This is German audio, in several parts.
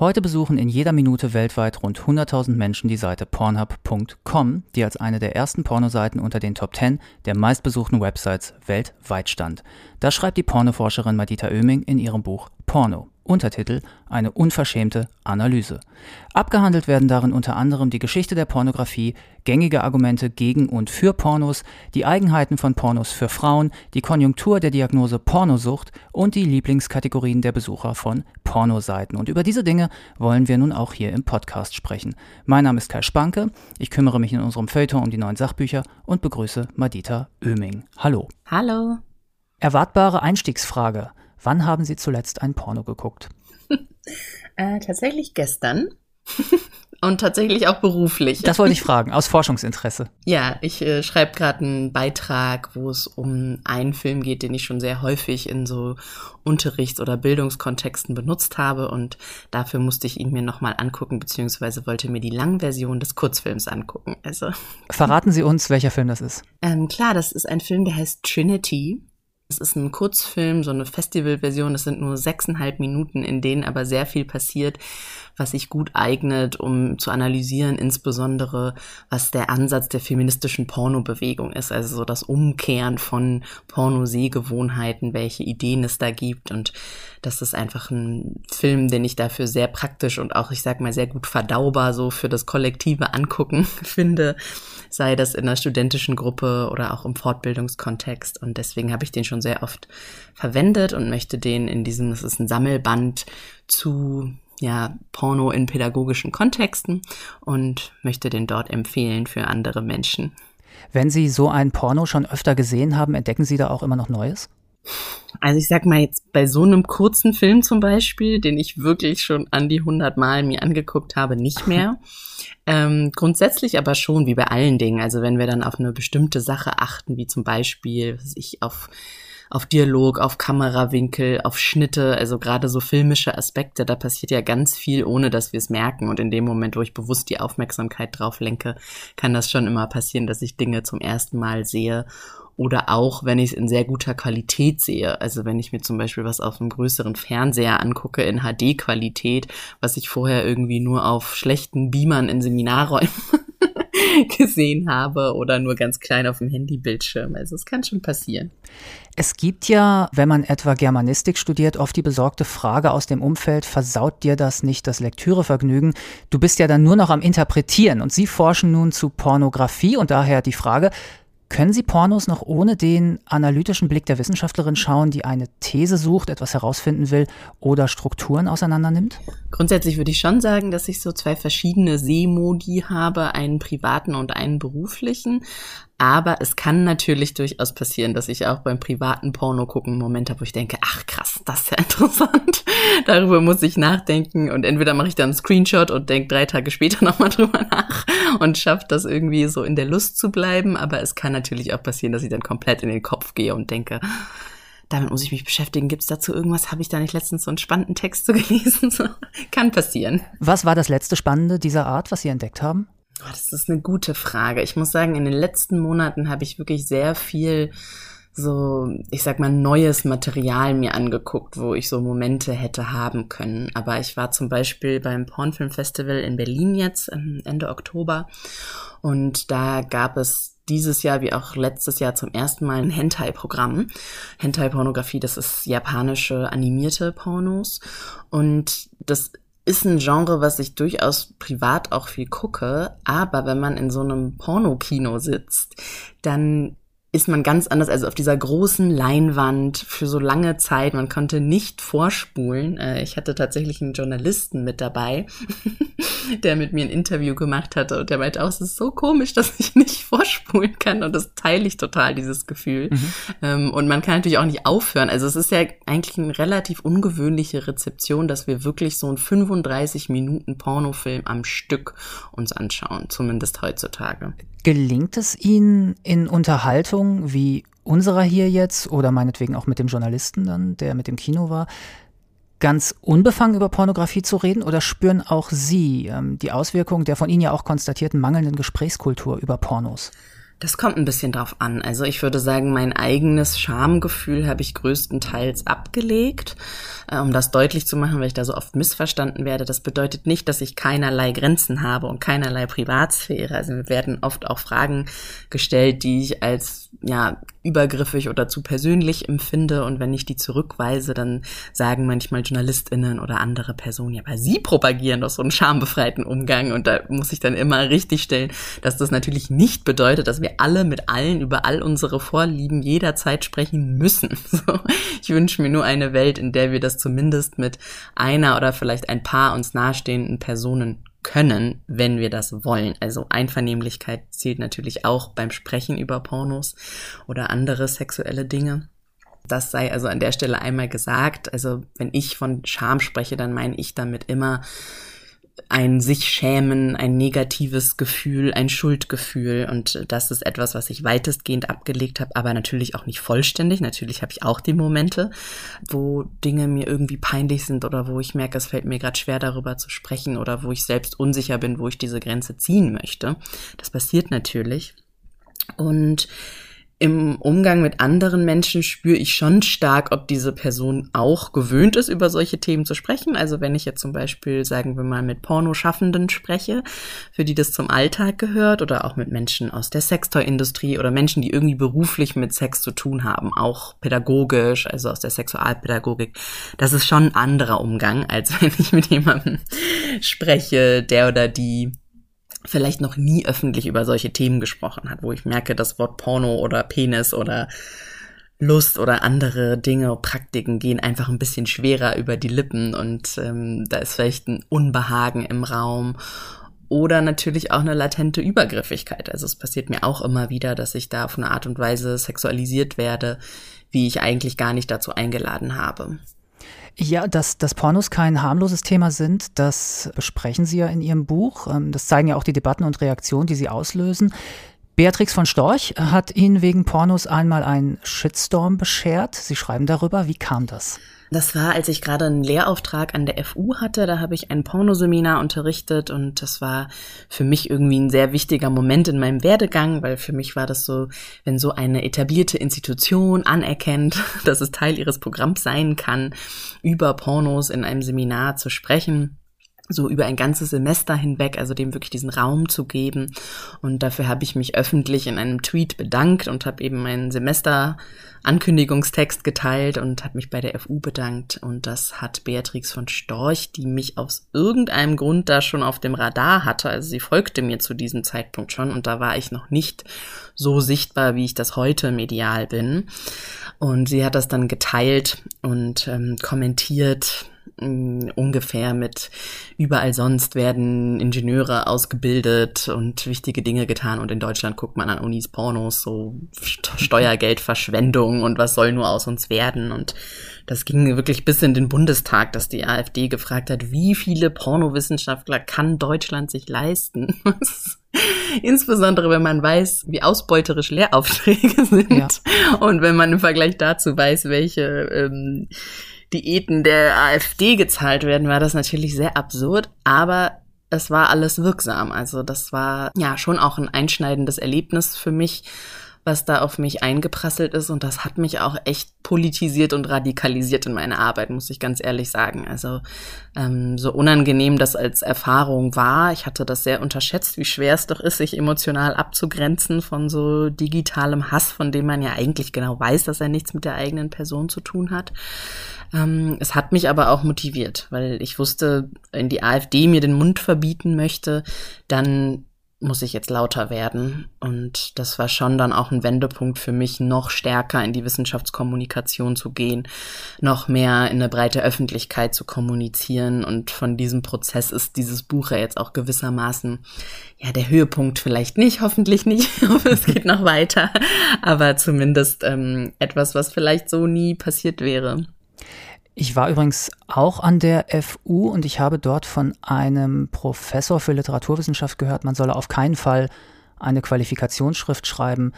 Heute besuchen in jeder Minute weltweit rund 100.000 Menschen die Seite pornhub.com, die als eine der ersten Pornoseiten unter den Top 10 der meistbesuchten Websites weltweit stand. Das schreibt die Pornoforscherin Madita Oeming in ihrem Buch Porno. Untertitel Eine unverschämte Analyse. Abgehandelt werden darin unter anderem die Geschichte der Pornografie, gängige Argumente gegen und für Pornos, die Eigenheiten von Pornos für Frauen, die Konjunktur der Diagnose Pornosucht und die Lieblingskategorien der Besucher von Pornoseiten. Und über diese Dinge wollen wir nun auch hier im Podcast sprechen. Mein Name ist Kai Spanke, ich kümmere mich in unserem Feuilleton um die neuen Sachbücher und begrüße Madita Oeming. Hallo. Hallo. Erwartbare Einstiegsfrage. Wann haben Sie zuletzt ein Porno geguckt? äh, tatsächlich gestern. Und tatsächlich auch beruflich. Das wollte ich fragen, aus Forschungsinteresse. Ja, ich äh, schreibe gerade einen Beitrag, wo es um einen Film geht, den ich schon sehr häufig in so Unterrichts- oder Bildungskontexten benutzt habe. Und dafür musste ich ihn mir nochmal angucken, beziehungsweise wollte mir die Langversion des Kurzfilms angucken. Also. Verraten Sie uns, welcher Film das ist. Ähm, klar, das ist ein Film, der heißt Trinity. Es ist ein Kurzfilm, so eine Festivalversion. Es sind nur sechseinhalb Minuten, in denen aber sehr viel passiert, was sich gut eignet, um zu analysieren, insbesondere was der Ansatz der feministischen Pornobewegung ist. Also so das Umkehren von Pornosehgewohnheiten, welche Ideen es da gibt. Und das ist einfach ein Film, den ich dafür sehr praktisch und auch, ich sag mal, sehr gut verdaubar so für das kollektive Angucken finde sei das in einer studentischen Gruppe oder auch im Fortbildungskontext. Und deswegen habe ich den schon sehr oft verwendet und möchte den in diesem, das ist ein Sammelband zu ja, Porno in pädagogischen Kontexten und möchte den dort empfehlen für andere Menschen. Wenn Sie so ein Porno schon öfter gesehen haben, entdecken Sie da auch immer noch Neues? Also ich sag mal jetzt bei so einem kurzen Film zum Beispiel, den ich wirklich schon an die 100 Mal mir angeguckt habe, nicht mehr. ähm, grundsätzlich aber schon, wie bei allen Dingen. Also wenn wir dann auf eine bestimmte Sache achten, wie zum Beispiel, was ich auf auf Dialog, auf Kamerawinkel, auf Schnitte, also gerade so filmische Aspekte, da passiert ja ganz viel, ohne dass wir es merken. Und in dem Moment, wo ich bewusst die Aufmerksamkeit drauf lenke, kann das schon immer passieren, dass ich Dinge zum ersten Mal sehe oder auch, wenn ich es in sehr guter Qualität sehe. Also wenn ich mir zum Beispiel was auf einem größeren Fernseher angucke in HD-Qualität, was ich vorher irgendwie nur auf schlechten Beamern in Seminarräumen gesehen habe oder nur ganz klein auf dem Handybildschirm. Also es kann schon passieren. Es gibt ja, wenn man etwa Germanistik studiert, oft die besorgte Frage aus dem Umfeld, versaut dir das nicht das Lektürevergnügen? Du bist ja dann nur noch am Interpretieren und Sie forschen nun zu Pornografie und daher die Frage, können Sie Pornos noch ohne den analytischen Blick der Wissenschaftlerin schauen, die eine These sucht, etwas herausfinden will oder Strukturen auseinandernimmt? Grundsätzlich würde ich schon sagen, dass ich so zwei verschiedene Sehmodi habe, einen privaten und einen beruflichen. Aber es kann natürlich durchaus passieren, dass ich auch beim privaten Porno gucken einen Moment habe, wo ich denke, ach krass, das ist ja interessant. Darüber muss ich nachdenken. Und entweder mache ich dann einen Screenshot und denke drei Tage später nochmal drüber nach und schaffe das irgendwie so in der Lust zu bleiben. Aber es kann natürlich auch passieren, dass ich dann komplett in den Kopf gehe und denke, damit muss ich mich beschäftigen. Gibt es dazu irgendwas? Habe ich da nicht letztens so einen spannenden Text zu gelesen? So, kann passieren. Was war das letzte Spannende dieser Art, was Sie entdeckt haben? Oh, das ist eine gute Frage. Ich muss sagen, in den letzten Monaten habe ich wirklich sehr viel so, ich sag mal, neues Material mir angeguckt, wo ich so Momente hätte haben können. Aber ich war zum Beispiel beim Pornfilmfestival in Berlin jetzt Ende Oktober und da gab es dieses Jahr wie auch letztes Jahr zum ersten Mal ein Hentai-Programm. Hentai-Pornografie, das ist japanische animierte Pornos und das ist ein Genre, was ich durchaus privat auch viel gucke, aber wenn man in so einem Pornokino sitzt, dann ist man ganz anders, also auf dieser großen Leinwand für so lange Zeit. Man konnte nicht vorspulen. Äh, ich hatte tatsächlich einen Journalisten mit dabei, der mit mir ein Interview gemacht hatte und der meinte auch, es ist so komisch, dass ich nicht vorspulen kann und das teile ich total, dieses Gefühl. Mhm. Ähm, und man kann natürlich auch nicht aufhören. Also es ist ja eigentlich eine relativ ungewöhnliche Rezeption, dass wir wirklich so einen 35 Minuten Pornofilm am Stück uns anschauen, zumindest heutzutage. Gelingt es Ihnen in Unterhaltung wie unserer hier jetzt oder meinetwegen auch mit dem Journalisten dann, der mit dem Kino war, ganz unbefangen über Pornografie zu reden oder spüren auch Sie ähm, die Auswirkungen der von Ihnen ja auch konstatierten mangelnden Gesprächskultur über Pornos? Das kommt ein bisschen drauf an. Also ich würde sagen, mein eigenes Schamgefühl habe ich größtenteils abgelegt. Äh, um das deutlich zu machen, weil ich da so oft missverstanden werde, das bedeutet nicht, dass ich keinerlei Grenzen habe und keinerlei Privatsphäre. Also mir werden oft auch Fragen gestellt, die ich als ja übergriffig oder zu persönlich empfinde und wenn ich die zurückweise, dann sagen manchmal JournalistInnen oder andere Personen, ja, aber sie propagieren doch so einen schambefreiten Umgang und da muss ich dann immer richtig stellen, dass das natürlich nicht bedeutet, dass wir alle mit allen über all unsere Vorlieben jederzeit sprechen müssen. So, ich wünsche mir nur eine Welt, in der wir das zumindest mit einer oder vielleicht ein paar uns nahestehenden Personen können, wenn wir das wollen. Also Einvernehmlichkeit zählt natürlich auch beim Sprechen über Pornos oder andere sexuelle Dinge. Das sei also an der Stelle einmal gesagt. Also wenn ich von Scham spreche, dann meine ich damit immer ein sich schämen, ein negatives Gefühl, ein Schuldgefühl. Und das ist etwas, was ich weitestgehend abgelegt habe, aber natürlich auch nicht vollständig. Natürlich habe ich auch die Momente, wo Dinge mir irgendwie peinlich sind oder wo ich merke, es fällt mir gerade schwer darüber zu sprechen oder wo ich selbst unsicher bin, wo ich diese Grenze ziehen möchte. Das passiert natürlich. Und im Umgang mit anderen Menschen spüre ich schon stark, ob diese Person auch gewöhnt ist, über solche Themen zu sprechen. Also wenn ich jetzt zum Beispiel, sagen wir mal, mit Pornoschaffenden spreche, für die das zum Alltag gehört, oder auch mit Menschen aus der Sextoy-Industrie oder Menschen, die irgendwie beruflich mit Sex zu tun haben, auch pädagogisch, also aus der Sexualpädagogik. Das ist schon ein anderer Umgang, als wenn ich mit jemandem spreche, der oder die vielleicht noch nie öffentlich über solche Themen gesprochen hat, wo ich merke, das Wort Porno oder Penis oder Lust oder andere Dinge, Praktiken gehen einfach ein bisschen schwerer über die Lippen und ähm, da ist vielleicht ein Unbehagen im Raum oder natürlich auch eine latente Übergriffigkeit. Also es passiert mir auch immer wieder, dass ich da auf eine Art und Weise sexualisiert werde, wie ich eigentlich gar nicht dazu eingeladen habe. Ja, dass, dass Pornos kein harmloses Thema sind, das besprechen Sie ja in Ihrem Buch. Ähm, das zeigen ja auch die Debatten und Reaktionen, die Sie auslösen. Beatrix von Storch hat Ihnen wegen Pornos einmal einen Shitstorm beschert. Sie schreiben darüber. Wie kam das? Das war, als ich gerade einen Lehrauftrag an der FU hatte. Da habe ich ein Pornoseminar unterrichtet und das war für mich irgendwie ein sehr wichtiger Moment in meinem Werdegang, weil für mich war das so, wenn so eine etablierte Institution anerkennt, dass es Teil ihres Programms sein kann, über Pornos in einem Seminar zu sprechen so über ein ganzes Semester hinweg, also dem wirklich diesen Raum zu geben. Und dafür habe ich mich öffentlich in einem Tweet bedankt und habe eben meinen Semester-Ankündigungstext geteilt und habe mich bei der FU bedankt. Und das hat Beatrix von Storch, die mich aus irgendeinem Grund da schon auf dem Radar hatte. Also sie folgte mir zu diesem Zeitpunkt schon und da war ich noch nicht so sichtbar, wie ich das heute medial bin. Und sie hat das dann geteilt und ähm, kommentiert ungefähr mit überall sonst werden Ingenieure ausgebildet und wichtige Dinge getan und in Deutschland guckt man an Unis Pornos, so Steuergeldverschwendung und was soll nur aus uns werden und das ging wirklich bis in den Bundestag, dass die AfD gefragt hat, wie viele Pornowissenschaftler kann Deutschland sich leisten? Insbesondere wenn man weiß, wie ausbeuterisch Lehraufträge sind ja. und wenn man im Vergleich dazu weiß, welche ähm, Diäten der AfD gezahlt werden, war das natürlich sehr absurd, aber es war alles wirksam. Also das war ja schon auch ein einschneidendes Erlebnis für mich, was da auf mich eingeprasselt ist. Und das hat mich auch echt politisiert und radikalisiert in meiner Arbeit, muss ich ganz ehrlich sagen. Also ähm, so unangenehm das als Erfahrung war, ich hatte das sehr unterschätzt, wie schwer es doch ist, sich emotional abzugrenzen von so digitalem Hass, von dem man ja eigentlich genau weiß, dass er nichts mit der eigenen Person zu tun hat. Ähm, es hat mich aber auch motiviert, weil ich wusste, wenn die AfD mir den Mund verbieten möchte, dann muss ich jetzt lauter werden. Und das war schon dann auch ein Wendepunkt für mich, noch stärker in die Wissenschaftskommunikation zu gehen, noch mehr in eine breite Öffentlichkeit zu kommunizieren. Und von diesem Prozess ist dieses Buch ja jetzt auch gewissermaßen, ja, der Höhepunkt vielleicht nicht, hoffentlich nicht. Es geht noch weiter. Aber zumindest ähm, etwas, was vielleicht so nie passiert wäre. Ich war übrigens auch an der FU und ich habe dort von einem Professor für Literaturwissenschaft gehört, man solle auf keinen Fall eine Qualifikationsschrift schreiben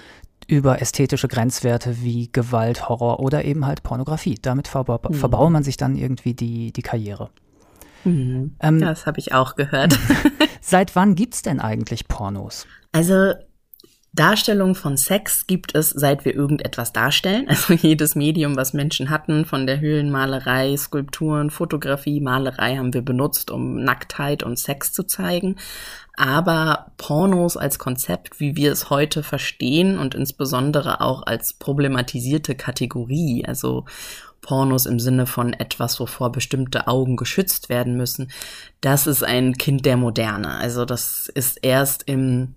über ästhetische Grenzwerte wie Gewalt, Horror oder eben halt Pornografie. Damit verba mhm. verbaue man sich dann irgendwie die, die Karriere. Mhm. Ähm, das habe ich auch gehört. seit wann gibt es denn eigentlich Pornos? Also Darstellung von Sex gibt es, seit wir irgendetwas darstellen. Also jedes Medium, was Menschen hatten, von der Höhlenmalerei, Skulpturen, Fotografie, Malerei haben wir benutzt, um Nacktheit und Sex zu zeigen. Aber Pornos als Konzept, wie wir es heute verstehen und insbesondere auch als problematisierte Kategorie, also Pornos im Sinne von etwas, wovor bestimmte Augen geschützt werden müssen, das ist ein Kind der Moderne. Also das ist erst im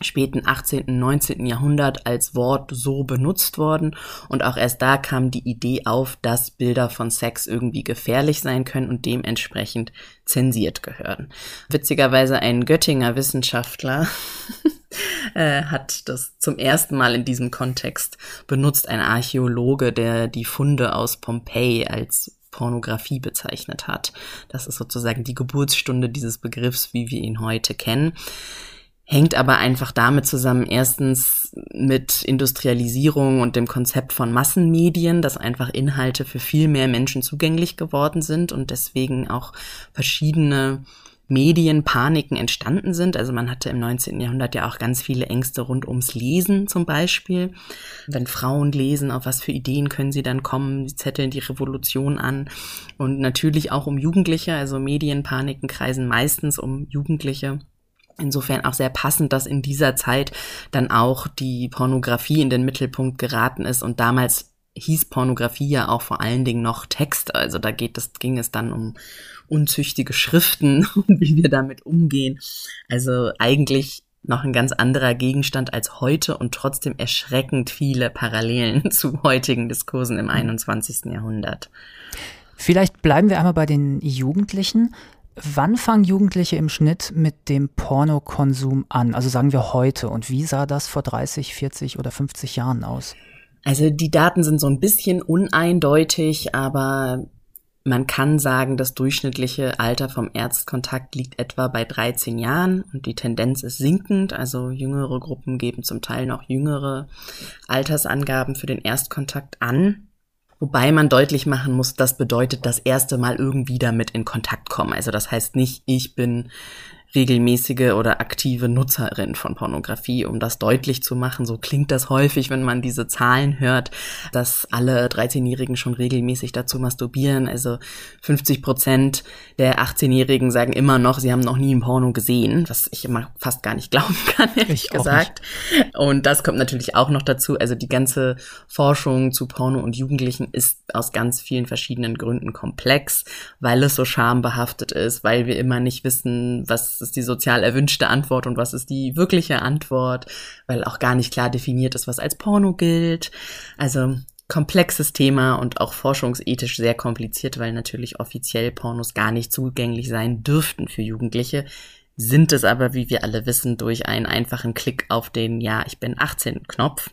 späten 18., 19. Jahrhundert als Wort so benutzt worden und auch erst da kam die Idee auf, dass Bilder von Sex irgendwie gefährlich sein können und dementsprechend zensiert gehören. Witzigerweise ein Göttinger Wissenschaftler äh, hat das zum ersten Mal in diesem Kontext benutzt, ein Archäologe, der die Funde aus Pompeji als Pornografie bezeichnet hat. Das ist sozusagen die Geburtsstunde dieses Begriffs, wie wir ihn heute kennen hängt aber einfach damit zusammen, erstens mit Industrialisierung und dem Konzept von Massenmedien, dass einfach Inhalte für viel mehr Menschen zugänglich geworden sind und deswegen auch verschiedene Medienpaniken entstanden sind. Also man hatte im 19. Jahrhundert ja auch ganz viele Ängste rund ums Lesen zum Beispiel. Wenn Frauen lesen, auf was für Ideen können sie dann kommen, sie zetteln die Revolution an. Und natürlich auch um Jugendliche, also Medienpaniken kreisen meistens um Jugendliche. Insofern auch sehr passend, dass in dieser Zeit dann auch die Pornografie in den Mittelpunkt geraten ist und damals hieß Pornografie ja auch vor allen Dingen noch Text. Also da geht es, ging es dann um unzüchtige Schriften und wie wir damit umgehen. Also eigentlich noch ein ganz anderer Gegenstand als heute und trotzdem erschreckend viele Parallelen zu heutigen Diskursen im 21. Jahrhundert. Vielleicht bleiben wir einmal bei den Jugendlichen. Wann fangen Jugendliche im Schnitt mit dem Pornokonsum an? Also sagen wir heute. Und wie sah das vor 30, 40 oder 50 Jahren aus? Also die Daten sind so ein bisschen uneindeutig, aber man kann sagen, das durchschnittliche Alter vom Erstkontakt liegt etwa bei 13 Jahren und die Tendenz ist sinkend. Also jüngere Gruppen geben zum Teil noch jüngere Altersangaben für den Erstkontakt an. Wobei man deutlich machen muss, das bedeutet das erste Mal irgendwie damit in Kontakt kommen. Also das heißt nicht, ich bin regelmäßige oder aktive Nutzerin von Pornografie, um das deutlich zu machen. So klingt das häufig, wenn man diese Zahlen hört, dass alle 13-Jährigen schon regelmäßig dazu masturbieren. Also 50 Prozent der 18-Jährigen sagen immer noch, sie haben noch nie ein Porno gesehen, was ich immer fast gar nicht glauben kann, ehrlich ich gesagt. Und das kommt natürlich auch noch dazu. Also die ganze Forschung zu Porno und Jugendlichen ist aus ganz vielen verschiedenen Gründen komplex, weil es so schambehaftet ist, weil wir immer nicht wissen, was ist die sozial erwünschte Antwort und was ist die wirkliche Antwort, weil auch gar nicht klar definiert ist, was als Porno gilt. Also komplexes Thema und auch forschungsethisch sehr kompliziert, weil natürlich offiziell Pornos gar nicht zugänglich sein dürften für Jugendliche, sind es aber, wie wir alle wissen, durch einen einfachen Klick auf den Ja, ich bin 18 Knopf.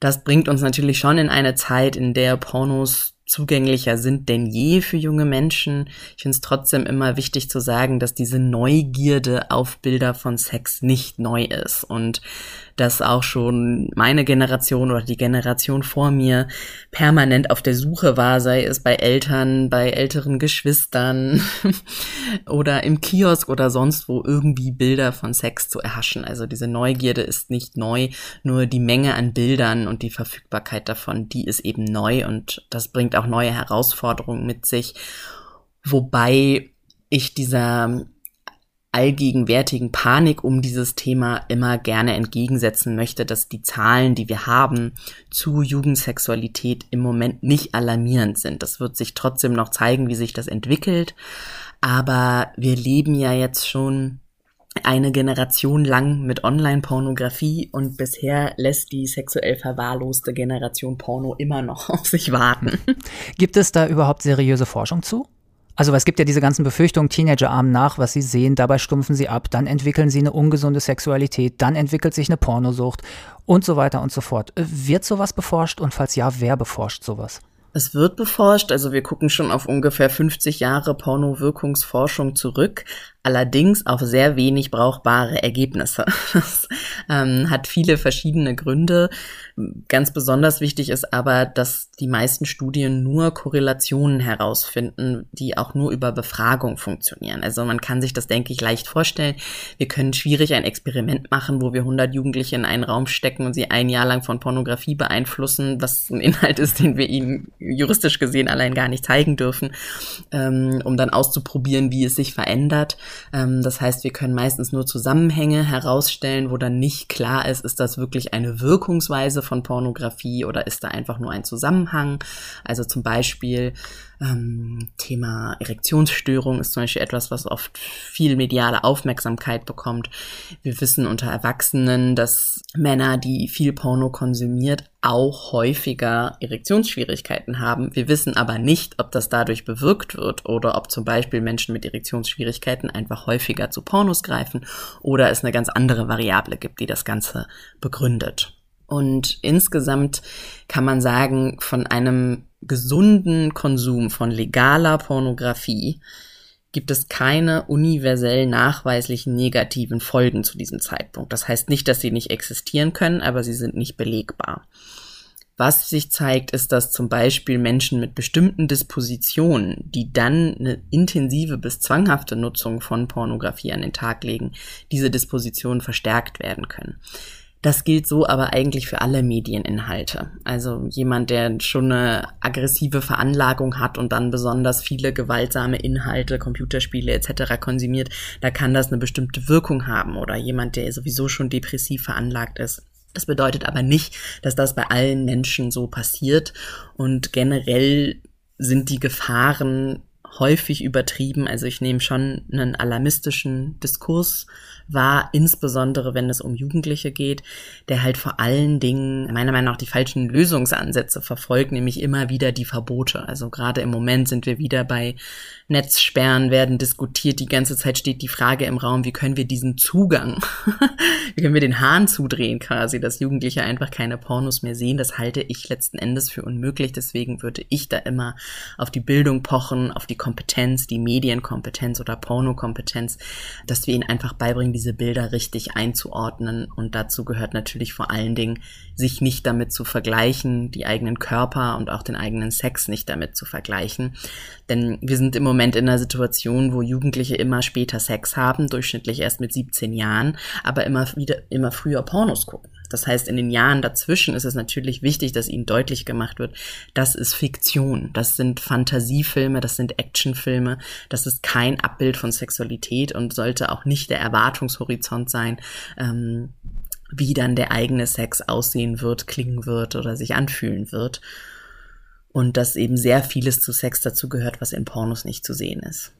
Das bringt uns natürlich schon in eine Zeit, in der Pornos zugänglicher sind denn je für junge Menschen. Ich finde es trotzdem immer wichtig zu sagen, dass diese Neugierde auf Bilder von Sex nicht neu ist und dass auch schon meine Generation oder die Generation vor mir permanent auf der Suche war, sei es bei Eltern, bei älteren Geschwistern oder im Kiosk oder sonst wo irgendwie Bilder von Sex zu erhaschen. Also diese Neugierde ist nicht neu, nur die Menge an Bildern und die Verfügbarkeit davon, die ist eben neu und das bringt auch neue Herausforderungen mit sich. Wobei ich dieser allgegenwärtigen Panik um dieses Thema immer gerne entgegensetzen möchte, dass die Zahlen, die wir haben zu Jugendsexualität im Moment nicht alarmierend sind. Das wird sich trotzdem noch zeigen, wie sich das entwickelt. Aber wir leben ja jetzt schon eine Generation lang mit Online-Pornografie und bisher lässt die sexuell verwahrloste Generation Porno immer noch auf sich warten. Gibt es da überhaupt seriöse Forschung zu? Also es gibt ja diese ganzen Befürchtungen, Teenager ahmen nach, was sie sehen, dabei stumpfen sie ab, dann entwickeln sie eine ungesunde Sexualität, dann entwickelt sich eine Pornosucht und so weiter und so fort. Wird sowas beforscht und falls ja, wer beforscht sowas? Es wird beforscht, also wir gucken schon auf ungefähr 50 Jahre Pornowirkungsforschung zurück, allerdings auf sehr wenig brauchbare Ergebnisse. Das ähm, hat viele verschiedene Gründe. Ganz besonders wichtig ist aber, dass die meisten Studien nur Korrelationen herausfinden, die auch nur über Befragung funktionieren. Also man kann sich das, denke ich, leicht vorstellen. Wir können schwierig ein Experiment machen, wo wir 100 Jugendliche in einen Raum stecken und sie ein Jahr lang von Pornografie beeinflussen, was ein Inhalt ist, den wir ihnen juristisch gesehen allein gar nicht zeigen dürfen, ähm, um dann auszuprobieren, wie es sich verändert. Ähm, das heißt, wir können meistens nur Zusammenhänge herausstellen, wo dann nicht klar ist, ist das wirklich eine Wirkungsweise von Pornografie oder ist da einfach nur ein Zusammenhang. Also zum Beispiel ähm, Thema Erektionsstörung ist zum Beispiel etwas, was oft viel mediale Aufmerksamkeit bekommt. Wir wissen unter Erwachsenen, dass Männer, die viel Porno konsumiert, auch häufiger Erektionsschwierigkeiten haben. Wir wissen aber nicht, ob das dadurch bewirkt wird oder ob zum Beispiel Menschen mit Erektionsschwierigkeiten einfach häufiger zu Pornos greifen oder es eine ganz andere Variable gibt, die das Ganze begründet. Und insgesamt kann man sagen, von einem gesunden Konsum von legaler Pornografie gibt es keine universell nachweislichen negativen Folgen zu diesem Zeitpunkt. Das heißt nicht, dass sie nicht existieren können, aber sie sind nicht belegbar. Was sich zeigt, ist, dass zum Beispiel Menschen mit bestimmten Dispositionen, die dann eine intensive bis zwanghafte Nutzung von Pornografie an den Tag legen, diese Dispositionen verstärkt werden können. Das gilt so aber eigentlich für alle Medieninhalte. Also jemand, der schon eine aggressive Veranlagung hat und dann besonders viele gewaltsame Inhalte, Computerspiele etc. konsumiert, da kann das eine bestimmte Wirkung haben. Oder jemand, der sowieso schon depressiv veranlagt ist. Das bedeutet aber nicht, dass das bei allen Menschen so passiert. Und generell sind die Gefahren häufig übertrieben. Also ich nehme schon einen alarmistischen Diskurs war, insbesondere wenn es um Jugendliche geht, der halt vor allen Dingen meiner Meinung nach die falschen Lösungsansätze verfolgt, nämlich immer wieder die Verbote. Also gerade im Moment sind wir wieder bei Netzsperren werden diskutiert. Die ganze Zeit steht die Frage im Raum, wie können wir diesen Zugang, wie können wir den Hahn zudrehen quasi, dass Jugendliche einfach keine Pornos mehr sehen. Das halte ich letzten Endes für unmöglich. Deswegen würde ich da immer auf die Bildung pochen, auf die Kompetenz, die Medienkompetenz oder Pornokompetenz, dass wir ihnen einfach beibringen, diese Bilder richtig einzuordnen. Und dazu gehört natürlich vor allen Dingen, sich nicht damit zu vergleichen, die eigenen Körper und auch den eigenen Sex nicht damit zu vergleichen. Denn wir sind im Moment in einer Situation, wo Jugendliche immer später Sex haben, durchschnittlich erst mit 17 Jahren, aber immer wieder, immer früher Pornos gucken. Das heißt, in den Jahren dazwischen ist es natürlich wichtig, dass ihnen deutlich gemacht wird, das ist Fiktion, das sind Fantasiefilme, das sind Actionfilme, das ist kein Abbild von Sexualität und sollte auch nicht der Erwartungshorizont sein, ähm, wie dann der eigene Sex aussehen wird, klingen wird oder sich anfühlen wird. Und dass eben sehr vieles zu Sex dazu gehört, was in Pornos nicht zu sehen ist.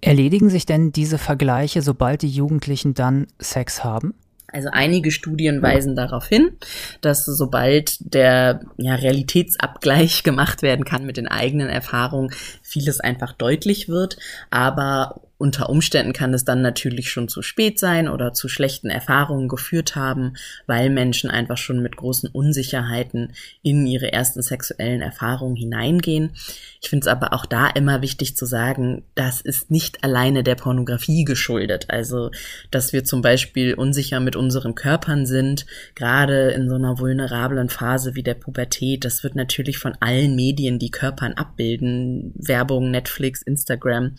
Erledigen sich denn diese Vergleiche, sobald die Jugendlichen dann Sex haben? Also einige Studien weisen darauf hin, dass sobald der ja, Realitätsabgleich gemacht werden kann mit den eigenen Erfahrungen, vieles einfach deutlich wird. Aber unter Umständen kann es dann natürlich schon zu spät sein oder zu schlechten Erfahrungen geführt haben, weil Menschen einfach schon mit großen Unsicherheiten in ihre ersten sexuellen Erfahrungen hineingehen. Ich finde es aber auch da immer wichtig zu sagen, das ist nicht alleine der Pornografie geschuldet. Also, dass wir zum Beispiel unsicher mit unseren Körpern sind, gerade in so einer vulnerablen Phase wie der Pubertät, das wird natürlich von allen Medien, die Körpern abbilden, Werbung, Netflix, Instagram,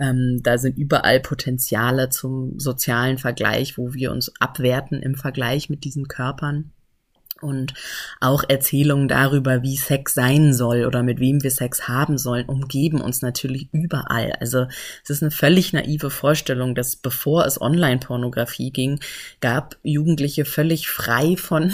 ähm, da sind überall Potenziale zum sozialen Vergleich, wo wir uns abwerten im Vergleich mit diesen Körpern und auch Erzählungen darüber, wie Sex sein soll oder mit wem wir Sex haben sollen, umgeben uns natürlich überall. Also es ist eine völlig naive Vorstellung, dass bevor es Online-Pornografie ging, gab Jugendliche völlig frei von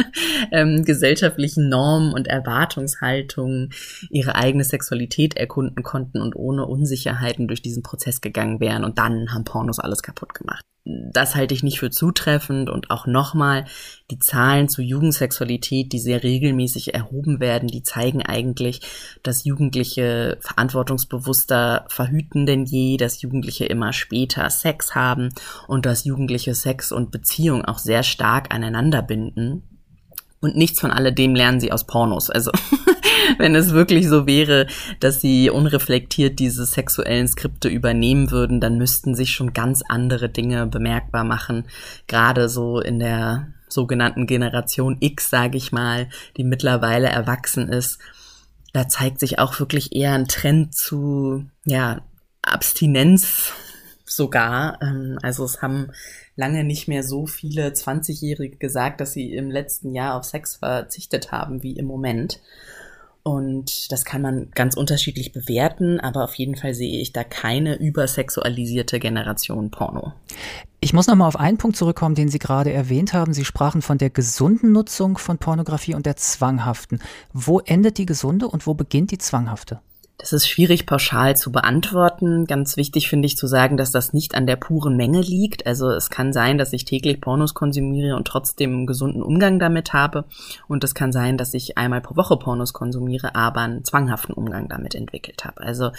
ähm, gesellschaftlichen Normen und Erwartungshaltungen ihre eigene Sexualität erkunden konnten und ohne Unsicherheiten durch diesen Prozess gegangen wären und dann haben Pornos alles kaputt gemacht das halte ich nicht für zutreffend. Und auch nochmal die Zahlen zu Jugendsexualität, die sehr regelmäßig erhoben werden, die zeigen eigentlich, dass Jugendliche verantwortungsbewusster verhüten denn je, dass Jugendliche immer später Sex haben und dass Jugendliche Sex und Beziehung auch sehr stark aneinander binden Und nichts von alledem lernen sie aus Pornos. Also wenn es wirklich so wäre, dass sie unreflektiert diese sexuellen Skripte übernehmen würden, dann müssten sich schon ganz andere Dinge bemerkbar machen. Gerade so in der sogenannten Generation X, sage ich mal, die mittlerweile erwachsen ist. Da zeigt sich auch wirklich eher ein Trend zu, ja, Abstinenz sogar. Ähm, also es haben lange nicht mehr so viele 20-Jährige gesagt, dass sie im letzten Jahr auf Sex verzichtet haben wie im Moment. Und das kann man ganz unterschiedlich bewerten, aber auf jeden Fall sehe ich da keine übersexualisierte Generation Porno. Ich muss nochmal auf einen Punkt zurückkommen, den Sie gerade erwähnt haben. Sie sprachen von der gesunden Nutzung von Pornografie und der zwanghaften. Wo endet die gesunde und wo beginnt die zwanghafte? Das ist schwierig pauschal zu beantworten. Ganz wichtig finde ich zu sagen, dass das nicht an der puren Menge liegt. Also es kann sein, dass ich täglich Pornos konsumiere und trotzdem einen gesunden Umgang damit habe. Und es kann sein, dass ich einmal pro Woche Pornos konsumiere, aber einen zwanghaften Umgang damit entwickelt habe. Also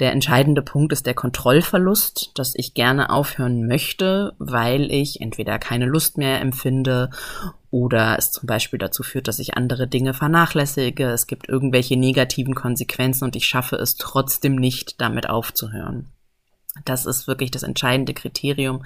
der entscheidende Punkt ist der Kontrollverlust, dass ich gerne aufhören möchte, weil ich entweder keine Lust mehr empfinde oder es zum Beispiel dazu führt, dass ich andere Dinge vernachlässige, es gibt irgendwelche negativen Konsequenzen und ich schaffe es trotzdem nicht, damit aufzuhören. Das ist wirklich das entscheidende Kriterium,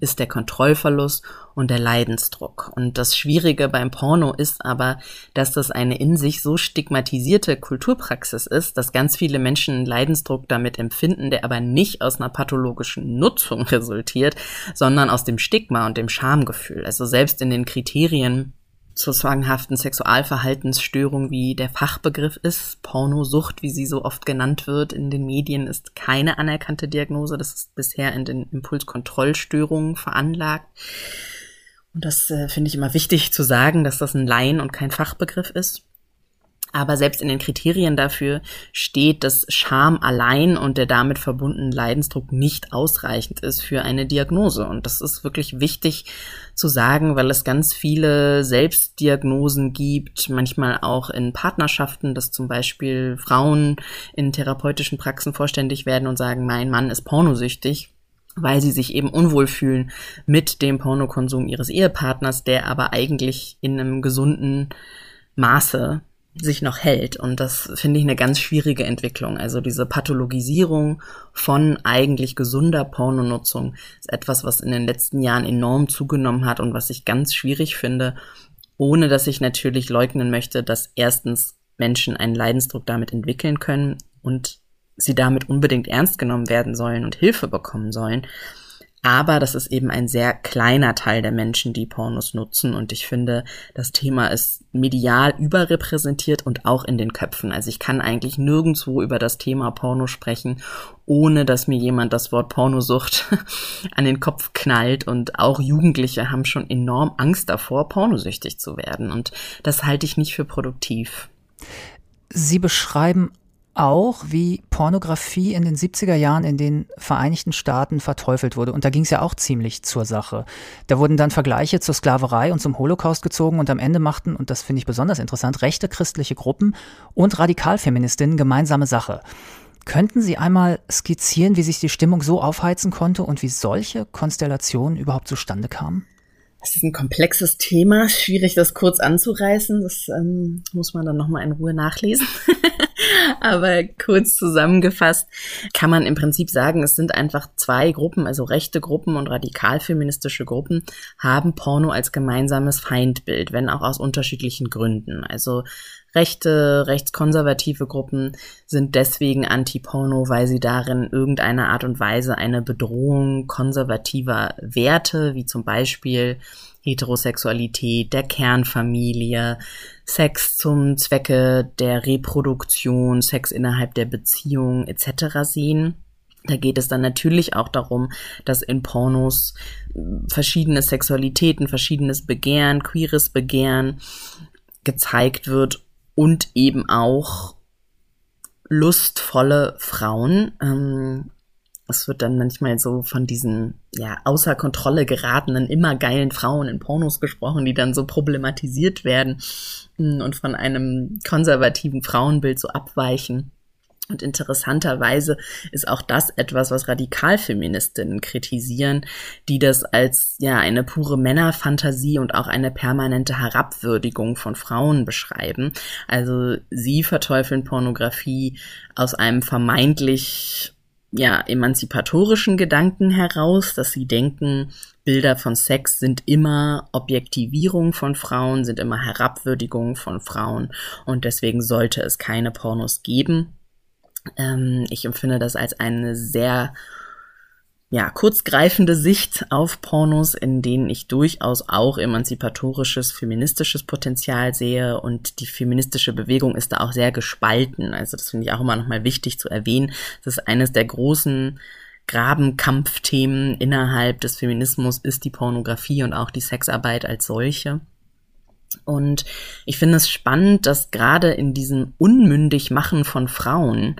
ist der Kontrollverlust und der Leidensdruck. Und das Schwierige beim Porno ist aber, dass das eine in sich so stigmatisierte Kulturpraxis ist, dass ganz viele Menschen Leidensdruck damit empfinden, der aber nicht aus einer pathologischen Nutzung resultiert, sondern aus dem Stigma und dem Schamgefühl. Also selbst in den Kriterien zur zwanghaften Sexualverhaltensstörung, wie der Fachbegriff ist. Pornosucht, wie sie so oft genannt wird in den Medien, ist keine anerkannte Diagnose. Das ist bisher in den Impulskontrollstörungen veranlagt. Und das äh, finde ich immer wichtig zu sagen, dass das ein Laien und kein Fachbegriff ist. Aber selbst in den Kriterien dafür steht, dass Scham allein und der damit verbundene Leidensdruck nicht ausreichend ist für eine Diagnose. Und das ist wirklich wichtig zu sagen, weil es ganz viele Selbstdiagnosen gibt, manchmal auch in Partnerschaften, dass zum Beispiel Frauen in therapeutischen Praxen vorständig werden und sagen, mein Mann ist pornosüchtig weil sie sich eben unwohl fühlen mit dem Pornokonsum ihres Ehepartners, der aber eigentlich in einem gesunden Maße sich noch hält. Und das finde ich eine ganz schwierige Entwicklung. Also diese Pathologisierung von eigentlich gesunder Pornonutzung ist etwas, was in den letzten Jahren enorm zugenommen hat und was ich ganz schwierig finde, ohne dass ich natürlich leugnen möchte, dass erstens Menschen einen Leidensdruck damit entwickeln können und sie damit unbedingt ernst genommen werden sollen und Hilfe bekommen sollen. Aber das ist eben ein sehr kleiner Teil der Menschen, die Pornos nutzen. Und ich finde, das Thema ist medial überrepräsentiert und auch in den Köpfen. Also ich kann eigentlich nirgendwo über das Thema Porno sprechen, ohne dass mir jemand das Wort Pornosucht an den Kopf knallt. Und auch Jugendliche haben schon enorm Angst davor, pornosüchtig zu werden. Und das halte ich nicht für produktiv. Sie beschreiben auch, wie Pornografie in den 70er Jahren in den Vereinigten Staaten verteufelt wurde. Und da ging es ja auch ziemlich zur Sache. Da wurden dann Vergleiche zur Sklaverei und zum Holocaust gezogen und am Ende machten, und das finde ich besonders interessant, rechte christliche Gruppen und Radikalfeministinnen gemeinsame Sache. Könnten Sie einmal skizzieren, wie sich die Stimmung so aufheizen konnte und wie solche Konstellationen überhaupt zustande kamen? Das ist ein komplexes Thema, schwierig das kurz anzureißen. Das ähm, muss man dann nochmal in Ruhe nachlesen. Aber kurz zusammengefasst kann man im Prinzip sagen, es sind einfach zwei Gruppen, also rechte Gruppen und radikalfeministische Gruppen, haben Porno als gemeinsames Feindbild, wenn auch aus unterschiedlichen Gründen. Also rechte, rechtskonservative Gruppen sind deswegen anti-Porno, weil sie darin irgendeiner Art und Weise eine Bedrohung konservativer Werte, wie zum Beispiel Heterosexualität, der Kernfamilie, Sex zum Zwecke der Reproduktion, Sex innerhalb der Beziehung etc. sehen. Da geht es dann natürlich auch darum, dass in Pornos verschiedene Sexualitäten, verschiedenes Begehren, queeres Begehren gezeigt wird und eben auch lustvolle Frauen. Ähm, es wird dann manchmal so von diesen ja außer Kontrolle geratenen immer geilen Frauen in Pornos gesprochen, die dann so problematisiert werden hm, und von einem konservativen Frauenbild so abweichen. Und interessanterweise ist auch das etwas, was Radikalfeministinnen kritisieren, die das als ja eine pure Männerfantasie und auch eine permanente Herabwürdigung von Frauen beschreiben. Also sie verteufeln Pornografie aus einem vermeintlich ja emanzipatorischen Gedanken heraus, dass sie denken, Bilder von Sex sind immer Objektivierung von Frauen, sind immer Herabwürdigung von Frauen und deswegen sollte es keine Pornos geben. Ähm, ich empfinde das als eine sehr ja, kurzgreifende Sicht auf Pornos, in denen ich durchaus auch emanzipatorisches, feministisches Potenzial sehe und die feministische Bewegung ist da auch sehr gespalten. Also das finde ich auch immer nochmal wichtig zu erwähnen. Das ist eines der großen Grabenkampfthemen innerhalb des Feminismus ist die Pornografie und auch die Sexarbeit als solche. Und ich finde es spannend, dass gerade in diesem Unmündigmachen von Frauen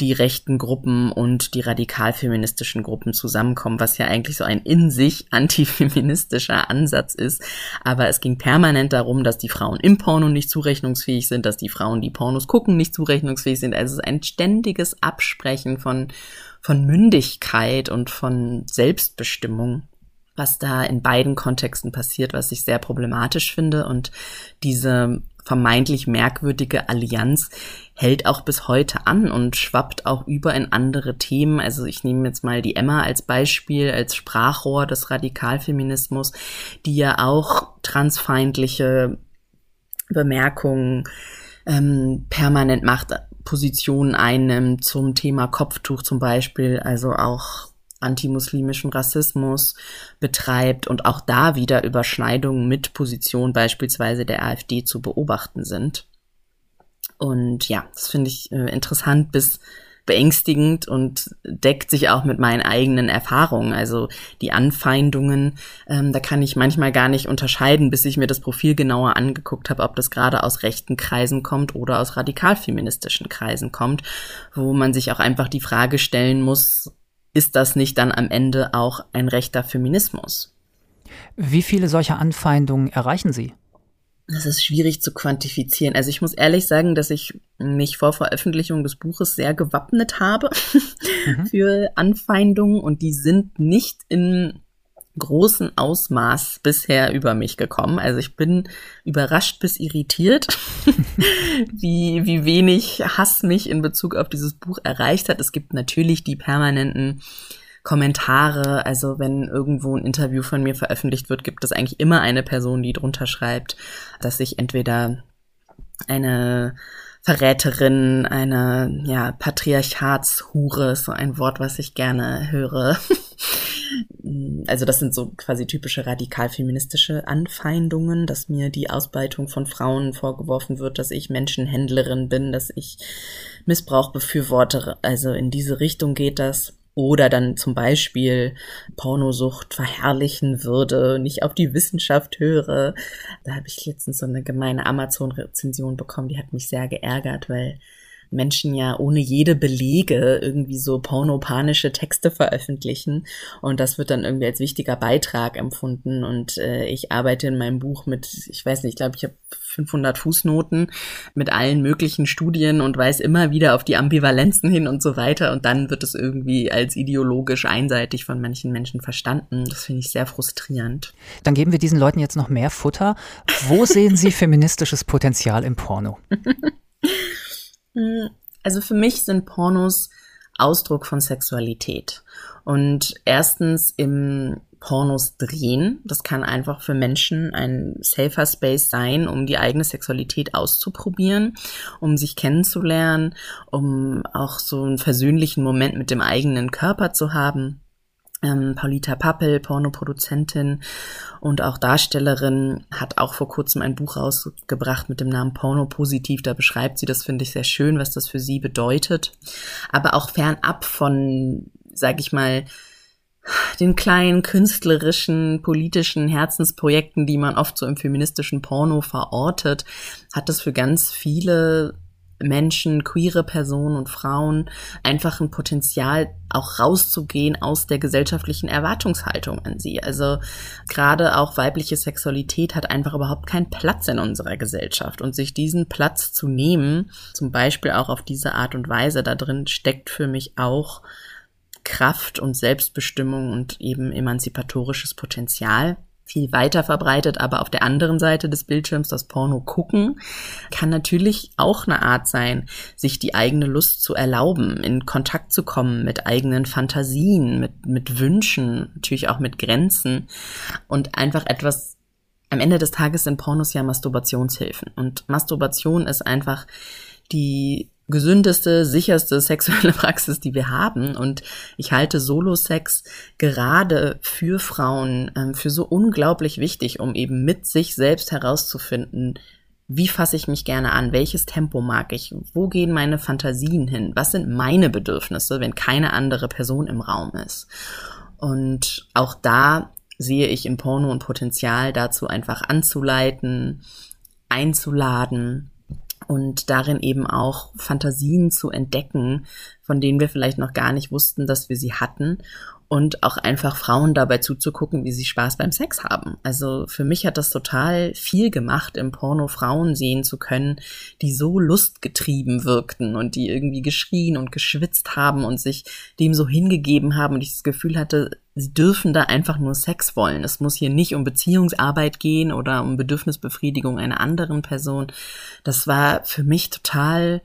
die rechten Gruppen und die radikalfeministischen Gruppen zusammenkommen, was ja eigentlich so ein in sich antifeministischer Ansatz ist. Aber es ging permanent darum, dass die Frauen im Porno nicht zurechnungsfähig sind, dass die Frauen, die Pornos gucken, nicht zurechnungsfähig sind. Also es ist ein ständiges Absprechen von, von Mündigkeit und von Selbstbestimmung was da in beiden Kontexten passiert, was ich sehr problematisch finde. Und diese vermeintlich merkwürdige Allianz hält auch bis heute an und schwappt auch über in andere Themen. Also ich nehme jetzt mal die Emma als Beispiel, als Sprachrohr des Radikalfeminismus, die ja auch transfeindliche Bemerkungen ähm, permanent macht, Positionen einnimmt zum Thema Kopftuch zum Beispiel, also auch antimuslimischen Rassismus betreibt und auch da wieder Überschneidungen mit Positionen beispielsweise der AfD zu beobachten sind. Und ja, das finde ich äh, interessant bis beängstigend und deckt sich auch mit meinen eigenen Erfahrungen. Also die Anfeindungen, ähm, da kann ich manchmal gar nicht unterscheiden, bis ich mir das Profil genauer angeguckt habe, ob das gerade aus rechten Kreisen kommt oder aus radikalfeministischen Kreisen kommt, wo man sich auch einfach die Frage stellen muss, ist das nicht dann am Ende auch ein rechter Feminismus? Wie viele solcher Anfeindungen erreichen Sie? Das ist schwierig zu quantifizieren. Also ich muss ehrlich sagen, dass ich mich vor Veröffentlichung des Buches sehr gewappnet habe mhm. für Anfeindungen und die sind nicht in großen Ausmaß bisher über mich gekommen. Also ich bin überrascht bis irritiert, wie, wie wenig Hass mich in Bezug auf dieses Buch erreicht hat. Es gibt natürlich die permanenten Kommentare. Also wenn irgendwo ein Interview von mir veröffentlicht wird, gibt es eigentlich immer eine Person, die drunter schreibt, dass ich entweder eine Verräterin, eine ja, Patriarchatshure, so ein Wort, was ich gerne höre. also das sind so quasi typische radikal-feministische Anfeindungen, dass mir die Ausbeutung von Frauen vorgeworfen wird, dass ich Menschenhändlerin bin, dass ich Missbrauch befürwortere. Also in diese Richtung geht das oder dann zum Beispiel Pornosucht verherrlichen würde, nicht auf die Wissenschaft höre. Da habe ich letztens so eine gemeine Amazon-Rezension bekommen, die hat mich sehr geärgert, weil Menschen ja ohne jede Belege irgendwie so pornopanische Texte veröffentlichen und das wird dann irgendwie als wichtiger Beitrag empfunden und äh, ich arbeite in meinem Buch mit, ich weiß nicht, ich glaube, ich habe 500 Fußnoten mit allen möglichen Studien und weise immer wieder auf die Ambivalenzen hin und so weiter und dann wird es irgendwie als ideologisch einseitig von manchen Menschen verstanden. Das finde ich sehr frustrierend. Dann geben wir diesen Leuten jetzt noch mehr Futter. Wo sehen Sie feministisches Potenzial im Porno? Hm, also für mich sind Pornos Ausdruck von Sexualität. Und erstens im Pornos drehen. Das kann einfach für Menschen ein safer Space sein, um die eigene Sexualität auszuprobieren, um sich kennenzulernen, um auch so einen versöhnlichen Moment mit dem eigenen Körper zu haben ähm, Paulita Pappel, Pornoproduzentin und auch Darstellerin, hat auch vor kurzem ein Buch rausgebracht mit dem Namen Porno Positiv. Da beschreibt sie, das finde ich sehr schön, was das für sie bedeutet. Aber auch fernab von, sag ich mal, den kleinen künstlerischen, politischen Herzensprojekten, die man oft so im feministischen Porno verortet, hat das für ganz viele Menschen, queere Personen und Frauen einfach ein Potenzial, auch rauszugehen aus der gesellschaftlichen Erwartungshaltung an sie. Also gerade auch weibliche Sexualität hat einfach überhaupt keinen Platz in unserer Gesellschaft. Und sich diesen Platz zu nehmen, zum Beispiel auch auf diese Art und Weise, da drin steckt für mich auch Kraft und Selbstbestimmung und eben emanzipatorisches Potenzial viel weiter verbreitet, aber auf der anderen Seite des Bildschirms das Porno gucken, kann natürlich auch eine Art sein, sich die eigene Lust zu erlauben, in Kontakt zu kommen mit eigenen Fantasien, mit, mit Wünschen, natürlich auch mit Grenzen und einfach etwas am Ende des Tages sind Pornos ja Masturbationshilfen. Und Masturbation ist einfach die gesündeste, sicherste sexuelle Praxis, die wir haben. Und ich halte Solo-Sex gerade für Frauen ähm, für so unglaublich wichtig, um eben mit sich selbst herauszufinden, wie fasse ich mich gerne an? Welches Tempo mag ich? Wo gehen meine Fantasien hin? Was sind meine Bedürfnisse, wenn keine andere Person im Raum ist? Und auch da sehe ich im Porno ein Potenzial dazu, einfach anzuleiten, einzuladen, und darin eben auch Fantasien zu entdecken, von denen wir vielleicht noch gar nicht wussten, dass wir sie hatten und auch einfach Frauen dabei zuzugucken, wie sie Spaß beim Sex haben. Also für mich hat das total viel gemacht, im Porno Frauen sehen zu können, die so lustgetrieben wirkten und die irgendwie geschrien und geschwitzt haben und sich dem so hingegeben haben und ich das Gefühl hatte, sie dürfen da einfach nur Sex wollen. Es muss hier nicht um Beziehungsarbeit gehen oder um Bedürfnisbefriedigung einer anderen Person. Das war für mich total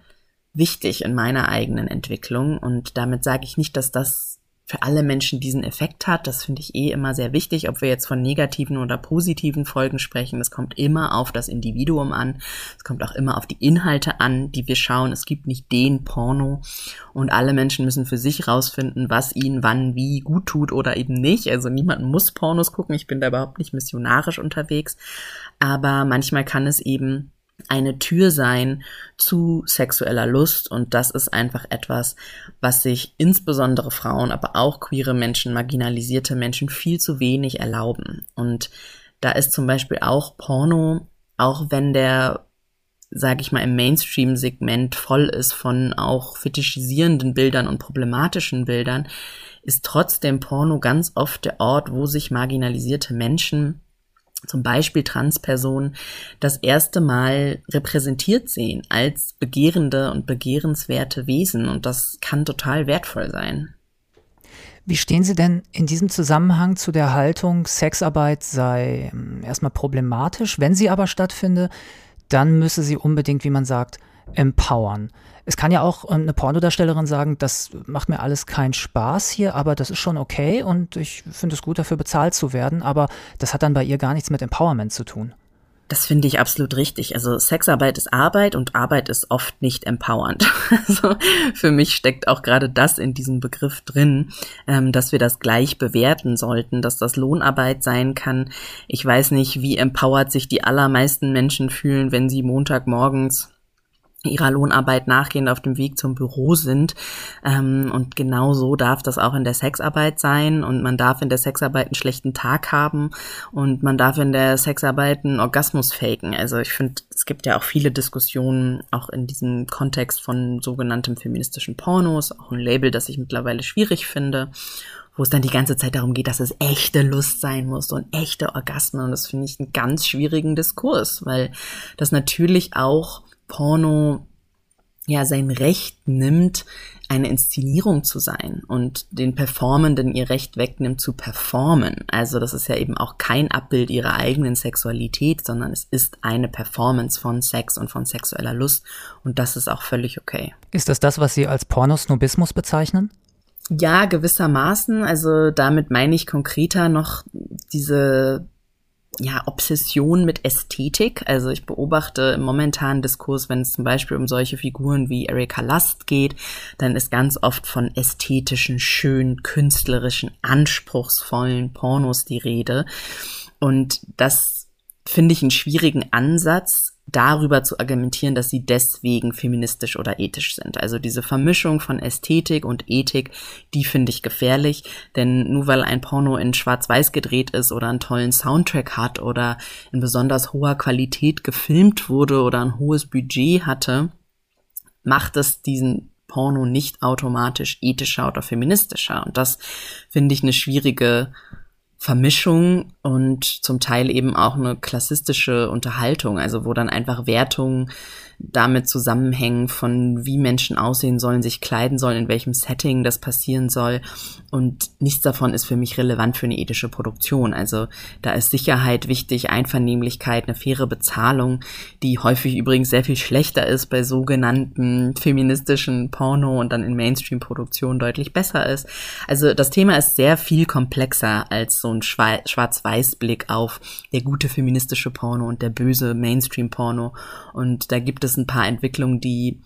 wichtig in meiner eigenen Entwicklung und damit sage ich nicht, dass das für alle Menschen diesen Effekt hat. Das finde ich eh immer sehr wichtig, ob wir jetzt von negativen oder positiven Folgen sprechen. Es kommt immer auf das Individuum an. Es kommt auch immer auf die Inhalte an, die wir schauen. Es gibt nicht den Porno und alle Menschen müssen für sich rausfinden, was ihnen wann wie gut tut oder eben nicht. Also niemand muss Pornos gucken. Ich bin da überhaupt nicht missionarisch unterwegs. Aber manchmal kann es eben eine Tür sein zu sexueller Lust und das ist einfach etwas, was sich insbesondere Frauen, aber auch queere Menschen, marginalisierte Menschen viel zu wenig erlauben. Und da ist zum Beispiel auch Porno, auch wenn der sage ich mal, im Mainstream-Segment voll ist von auch fetischisierenden Bildern und problematischen Bildern, ist trotzdem Porno ganz oft der Ort, wo sich marginalisierte Menschen zum Beispiel Transpersonen das erste Mal repräsentiert sehen als begehrende und begehrenswerte Wesen. Und das kann total wertvoll sein. Wie stehen Sie denn in diesem Zusammenhang zu der Haltung, Sexarbeit sei hm, erstmal problematisch, wenn sie aber stattfinde, dann müsse sie unbedingt, wie man sagt, empowern. Es kann ja auch eine Pornodarstellerin sagen, das macht mir alles keinen Spaß hier, aber das ist schon okay und ich finde es gut, dafür bezahlt zu werden, aber das hat dann bei ihr gar nichts mit Empowerment zu tun. Das finde ich absolut richtig. Also Sexarbeit ist Arbeit und Arbeit ist oft nicht empowernd. Also für mich steckt auch gerade das in diesem Begriff drin, ähm, dass wir das gleich bewerten sollten, dass das Lohnarbeit sein kann. Ich weiß nicht, wie empowered sich die allermeisten Menschen fühlen, wenn sie Montagmorgens ihrer Lohnarbeit nachgehend auf dem Weg zum Büro sind. Ähm, und genau so darf das auch in der Sexarbeit sein. Und man darf in der Sexarbeit einen schlechten Tag haben und man darf in der Sexarbeit einen Orgasmus faken. Also ich finde, es gibt ja auch viele Diskussionen, auch in diesem Kontext von sogenanntem feministischen Pornos, auch ein Label, das ich mittlerweile schwierig finde wo es dann die ganze Zeit darum geht, dass es echte Lust sein muss und echte Orgasmen. Und das finde ich einen ganz schwierigen Diskurs, weil das natürlich auch Porno ja sein Recht nimmt, eine Inszenierung zu sein und den Performenden ihr Recht wegnimmt zu performen. Also das ist ja eben auch kein Abbild ihrer eigenen Sexualität, sondern es ist eine Performance von Sex und von sexueller Lust und das ist auch völlig okay. Ist das das, was Sie als Pornosnobismus bezeichnen? Ja, gewissermaßen. Also damit meine ich konkreter noch diese ja, Obsession mit Ästhetik. Also ich beobachte im momentanen Diskurs, wenn es zum Beispiel um solche Figuren wie Erika Lust geht, dann ist ganz oft von ästhetischen, schönen, künstlerischen, anspruchsvollen Pornos die Rede. Und das finde ich einen schwierigen Ansatz, darüber zu argumentieren, dass sie deswegen feministisch oder ethisch sind. Also diese Vermischung von Ästhetik und Ethik, die finde ich gefährlich, denn nur weil ein Porno in Schwarz-Weiß gedreht ist oder einen tollen Soundtrack hat oder in besonders hoher Qualität gefilmt wurde oder ein hohes Budget hatte, macht es diesen Porno nicht automatisch ethischer oder feministischer. Und das finde ich eine schwierige Vermischung und zum Teil eben auch eine klassistische Unterhaltung, also wo dann einfach Wertungen damit zusammenhängen von wie Menschen aussehen sollen, sich kleiden sollen, in welchem Setting das passieren soll. Und nichts davon ist für mich relevant für eine ethische Produktion. Also da ist Sicherheit wichtig, Einvernehmlichkeit, eine faire Bezahlung, die häufig übrigens sehr viel schlechter ist bei sogenannten feministischen Porno und dann in Mainstream-Produktionen deutlich besser ist. Also das Thema ist sehr viel komplexer als so ein Schwarz-Weiß-Blick auf der gute feministische Porno und der böse Mainstream-Porno. Und da gibt es ein paar Entwicklungen, die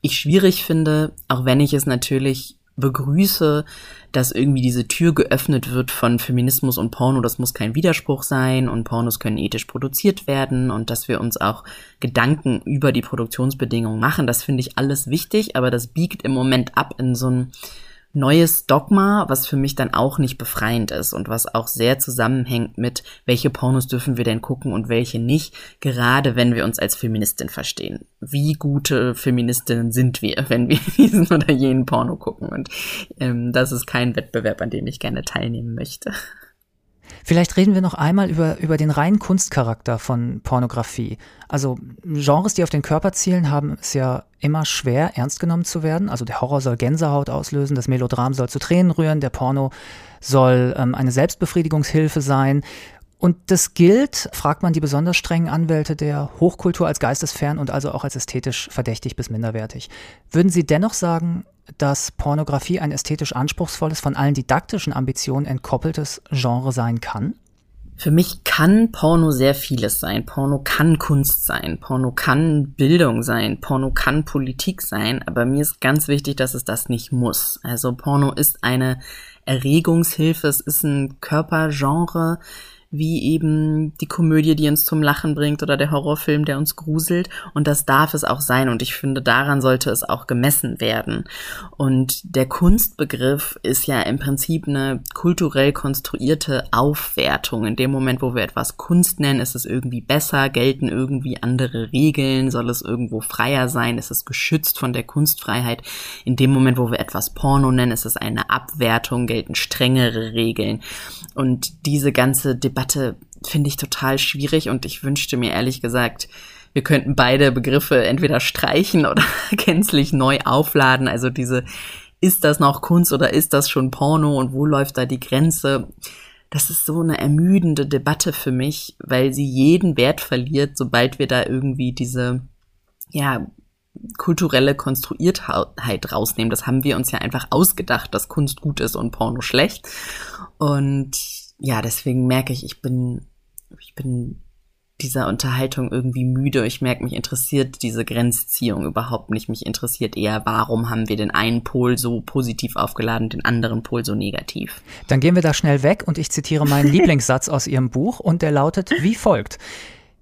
ich schwierig finde, auch wenn ich es natürlich begrüße, dass irgendwie diese Tür geöffnet wird von Feminismus und Porno. Das muss kein Widerspruch sein und Pornos können ethisch produziert werden und dass wir uns auch Gedanken über die Produktionsbedingungen machen. Das finde ich alles wichtig, aber das biegt im Moment ab in so ein neues Dogma, was für mich dann auch nicht befreiend ist und was auch sehr zusammenhängt mit, welche Pornos dürfen wir denn gucken und welche nicht, gerade wenn wir uns als Feministin verstehen. Wie gute Feministinnen sind wir, wenn wir diesen oder jenen Porno gucken? Und ähm, das ist kein Wettbewerb, an dem ich gerne teilnehmen möchte. Vielleicht reden wir noch einmal über, über den reinen Kunstcharakter von Pornografie. Also Genres, die auf den Körper zielen, haben es ja immer schwer, ernst genommen zu werden. Also der Horror soll Gänsehaut auslösen, das Melodram soll zu Tränen rühren, der Porno soll ähm, eine Selbstbefriedigungshilfe sein. Und das gilt, fragt man die besonders strengen Anwälte der Hochkultur als geistesfern und also auch als ästhetisch verdächtig bis minderwertig. Würden Sie dennoch sagen, dass Pornografie ein ästhetisch anspruchsvolles, von allen didaktischen Ambitionen entkoppeltes Genre sein kann? Für mich kann Porno sehr vieles sein. Porno kann Kunst sein. Porno kann Bildung sein. Porno kann Politik sein. Aber mir ist ganz wichtig, dass es das nicht muss. Also Porno ist eine Erregungshilfe. Es ist ein Körpergenre wie eben die Komödie, die uns zum Lachen bringt oder der Horrorfilm, der uns gruselt. Und das darf es auch sein. Und ich finde, daran sollte es auch gemessen werden. Und der Kunstbegriff ist ja im Prinzip eine kulturell konstruierte Aufwertung. In dem Moment, wo wir etwas Kunst nennen, ist es irgendwie besser, gelten irgendwie andere Regeln, soll es irgendwo freier sein, ist es geschützt von der Kunstfreiheit. In dem Moment, wo wir etwas Porno nennen, ist es eine Abwertung, gelten strengere Regeln. Und diese ganze Debatte Debatte finde ich total schwierig und ich wünschte mir ehrlich gesagt, wir könnten beide Begriffe entweder streichen oder gänzlich neu aufladen. Also diese, ist das noch Kunst oder ist das schon Porno und wo läuft da die Grenze? Das ist so eine ermüdende Debatte für mich, weil sie jeden Wert verliert, sobald wir da irgendwie diese, ja, kulturelle Konstruiertheit rausnehmen. Das haben wir uns ja einfach ausgedacht, dass Kunst gut ist und Porno schlecht. Und ja, deswegen merke ich, ich bin, ich bin dieser Unterhaltung irgendwie müde. Ich merke, mich interessiert diese Grenzziehung überhaupt nicht. Mich interessiert eher, warum haben wir den einen Pol so positiv aufgeladen, den anderen Pol so negativ. Dann gehen wir da schnell weg und ich zitiere meinen Lieblingssatz aus Ihrem Buch und der lautet wie folgt.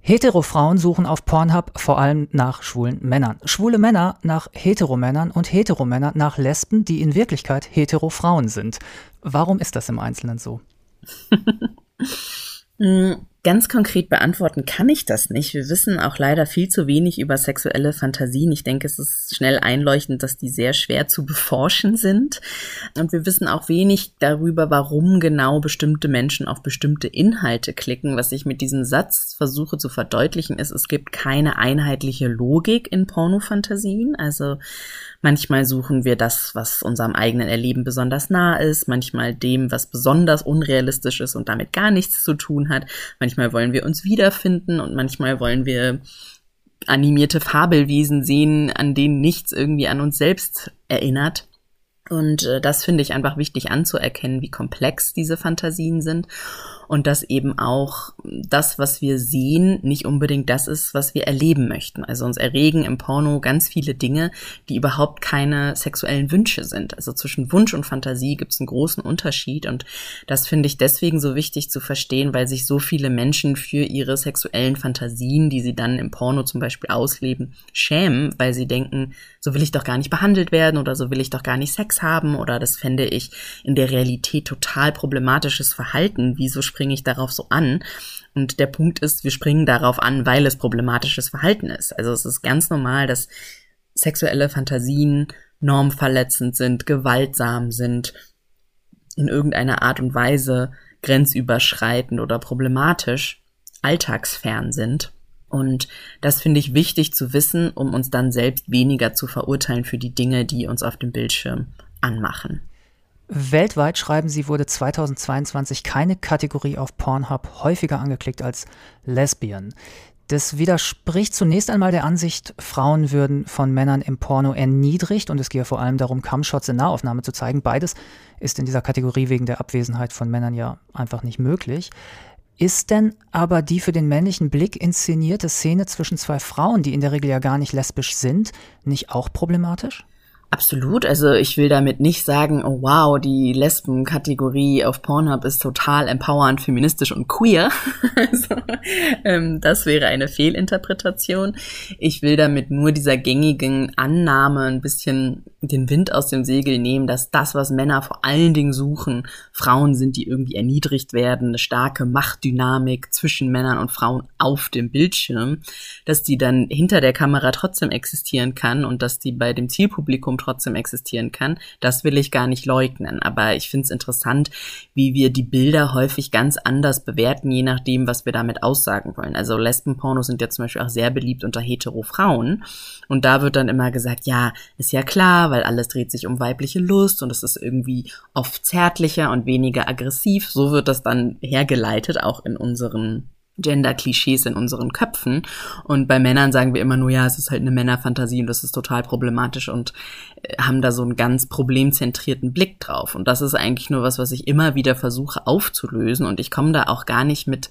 Hetero-Frauen suchen auf Pornhub vor allem nach schwulen Männern. Schwule Männer nach Heteromännern und Heteromänner nach Lesben, die in Wirklichkeit Hetero-Frauen sind. Warum ist das im Einzelnen so? Mm, ganz konkret beantworten kann ich das nicht. Wir wissen auch leider viel zu wenig über sexuelle Fantasien. Ich denke, es ist schnell einleuchtend, dass die sehr schwer zu beforschen sind. Und wir wissen auch wenig darüber, warum genau bestimmte Menschen auf bestimmte Inhalte klicken. Was ich mit diesem Satz versuche zu verdeutlichen, ist, es gibt keine einheitliche Logik in Pornofantasien. Also Manchmal suchen wir das, was unserem eigenen Erleben besonders nah ist, manchmal dem, was besonders unrealistisch ist und damit gar nichts zu tun hat. Manchmal wollen wir uns wiederfinden und manchmal wollen wir animierte Fabelwesen sehen, an denen nichts irgendwie an uns selbst erinnert. Und äh, das finde ich einfach wichtig anzuerkennen, wie komplex diese Fantasien sind und dass eben auch das, was wir sehen, nicht unbedingt das ist, was wir erleben möchten. Also uns erregen im Porno ganz viele Dinge, die überhaupt keine sexuellen Wünsche sind. Also zwischen Wunsch und Fantasie gibt es einen großen Unterschied und das finde ich deswegen so wichtig zu verstehen, weil sich so viele Menschen für ihre sexuellen Fantasien, die sie dann im Porno zum Beispiel ausleben, schämen, weil sie denken, so will ich doch gar nicht behandelt werden oder so will ich doch gar nicht Sex haben oder das fände ich in der Realität total problematisches Verhalten. Wieso springe ich darauf so an? Und der Punkt ist, wir springen darauf an, weil es problematisches Verhalten ist. Also es ist ganz normal, dass sexuelle Fantasien normverletzend sind, gewaltsam sind, in irgendeiner Art und Weise grenzüberschreitend oder problematisch, alltagsfern sind. Und das finde ich wichtig zu wissen, um uns dann selbst weniger zu verurteilen für die Dinge, die uns auf dem Bildschirm anmachen. Weltweit schreiben sie, wurde 2022 keine Kategorie auf Pornhub häufiger angeklickt als Lesbian. Das widerspricht zunächst einmal der Ansicht, Frauen würden von Männern im Porno erniedrigt und es gehe vor allem darum, Cumshots in Nahaufnahme zu zeigen. Beides ist in dieser Kategorie wegen der Abwesenheit von Männern ja einfach nicht möglich. Ist denn aber die für den männlichen Blick inszenierte Szene zwischen zwei Frauen, die in der Regel ja gar nicht lesbisch sind, nicht auch problematisch? Absolut. Also ich will damit nicht sagen, oh wow, die Lesben-Kategorie auf Pornhub ist total empowernd, feministisch und queer. also, ähm, das wäre eine Fehlinterpretation. Ich will damit nur dieser gängigen Annahme ein bisschen den Wind aus dem Segel nehmen, dass das, was Männer vor allen Dingen suchen, Frauen sind, die irgendwie erniedrigt werden, eine starke Machtdynamik zwischen Männern und Frauen auf dem Bildschirm, dass die dann hinter der Kamera trotzdem existieren kann und dass die bei dem Zielpublikum Publikum trotzdem existieren kann. Das will ich gar nicht leugnen. Aber ich finde es interessant, wie wir die Bilder häufig ganz anders bewerten, je nachdem, was wir damit aussagen wollen. Also Lesbenpornos sind ja zum Beispiel auch sehr beliebt unter hetero Frauen. Und da wird dann immer gesagt, ja, ist ja klar, weil alles dreht sich um weibliche Lust und es ist irgendwie oft zärtlicher und weniger aggressiv. So wird das dann hergeleitet, auch in unseren Gender-Klischees in unseren Köpfen. Und bei Männern sagen wir immer nur, ja, es ist halt eine Männerfantasie und das ist total problematisch und äh, haben da so einen ganz problemzentrierten Blick drauf. Und das ist eigentlich nur was, was ich immer wieder versuche aufzulösen. Und ich komme da auch gar nicht mit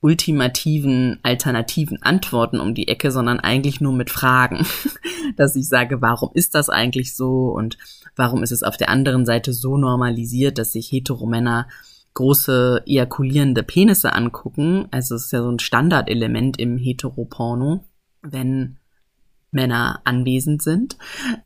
ultimativen alternativen Antworten um die Ecke, sondern eigentlich nur mit Fragen, dass ich sage, warum ist das eigentlich so und warum ist es auf der anderen Seite so normalisiert, dass sich Heteromänner große ejakulierende Penisse angucken. Also es ist ja so ein Standardelement im Heteroporno, wenn Männer anwesend sind.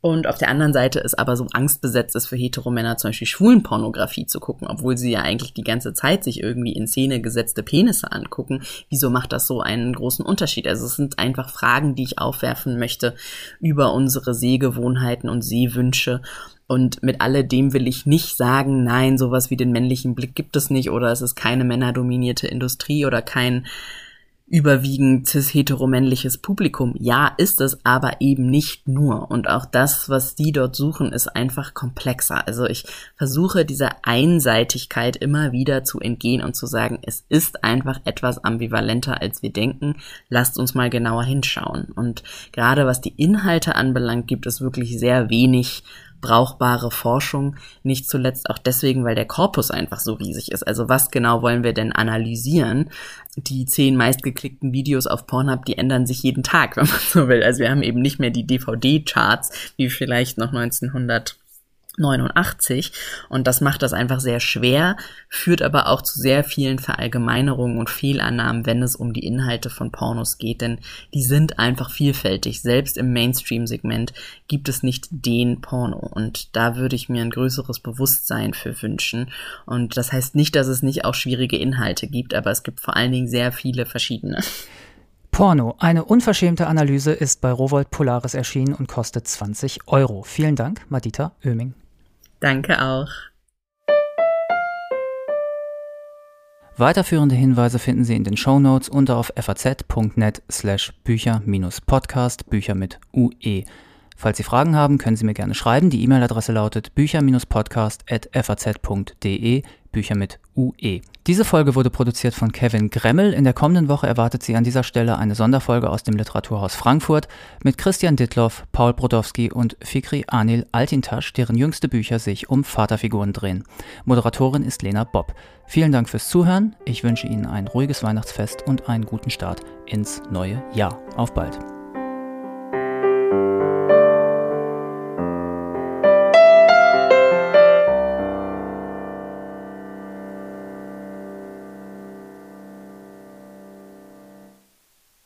Und auf der anderen Seite ist aber so angstbesetzt ist für Heteromänner zum Beispiel Schwulenpornografie zu gucken, obwohl sie ja eigentlich die ganze Zeit sich irgendwie in Szene gesetzte Penisse angucken. Wieso macht das so einen großen Unterschied? Also es sind einfach Fragen, die ich aufwerfen möchte über unsere Sehgewohnheiten und Sehwünsche und mit alledem will ich nicht sagen, nein, sowas wie den männlichen Blick gibt es nicht oder es ist keine männerdominierte Industrie oder kein überwiegend cis-heteromännliches Publikum. Ja, ist es, aber eben nicht nur. Und auch das, was die dort suchen, ist einfach komplexer. Also ich versuche dieser Einseitigkeit immer wieder zu entgehen und zu sagen, es ist einfach etwas ambivalenter, als wir denken. Lasst uns mal genauer hinschauen. Und gerade was die Inhalte anbelangt, gibt es wirklich sehr wenig brauchbare Forschung, nicht zuletzt auch deswegen, weil der Korpus einfach so riesig ist. Also was genau wollen wir denn analysieren? Die zehn meistgeklickten Videos auf Pornhub, die ändern sich jeden Tag, wenn man so will. Also wir haben eben nicht mehr die DVD-Charts, wie vielleicht noch 1900 89 und das macht das einfach sehr schwer, führt aber auch zu sehr vielen Verallgemeinerungen und Fehlannahmen, wenn es um die Inhalte von Pornos geht, denn die sind einfach vielfältig. Selbst im Mainstream-Segment gibt es nicht den Porno und da würde ich mir ein größeres Bewusstsein für wünschen und das heißt nicht, dass es nicht auch schwierige Inhalte gibt, aber es gibt vor allen Dingen sehr viele verschiedene. Porno, eine unverschämte Analyse ist bei Rowold Polaris erschienen und kostet 20 Euro. Vielen Dank, Madita Oeming. Danke auch. Weiterführende Hinweise finden Sie in den Show Notes und auf faz.net slash Bücher-Podcast, Bücher mit UE. Falls Sie Fragen haben, können Sie mir gerne schreiben. Die E-Mail-Adresse lautet bücher-podcast.faz.de, Bücher mit UE. Diese Folge wurde produziert von Kevin Gremmel. In der kommenden Woche erwartet Sie an dieser Stelle eine Sonderfolge aus dem Literaturhaus Frankfurt mit Christian Dittloff, Paul Brodowski und Fikri Anil Altintasch, deren jüngste Bücher sich um Vaterfiguren drehen. Moderatorin ist Lena Bob. Vielen Dank fürs Zuhören. Ich wünsche Ihnen ein ruhiges Weihnachtsfest und einen guten Start ins neue Jahr. Auf bald.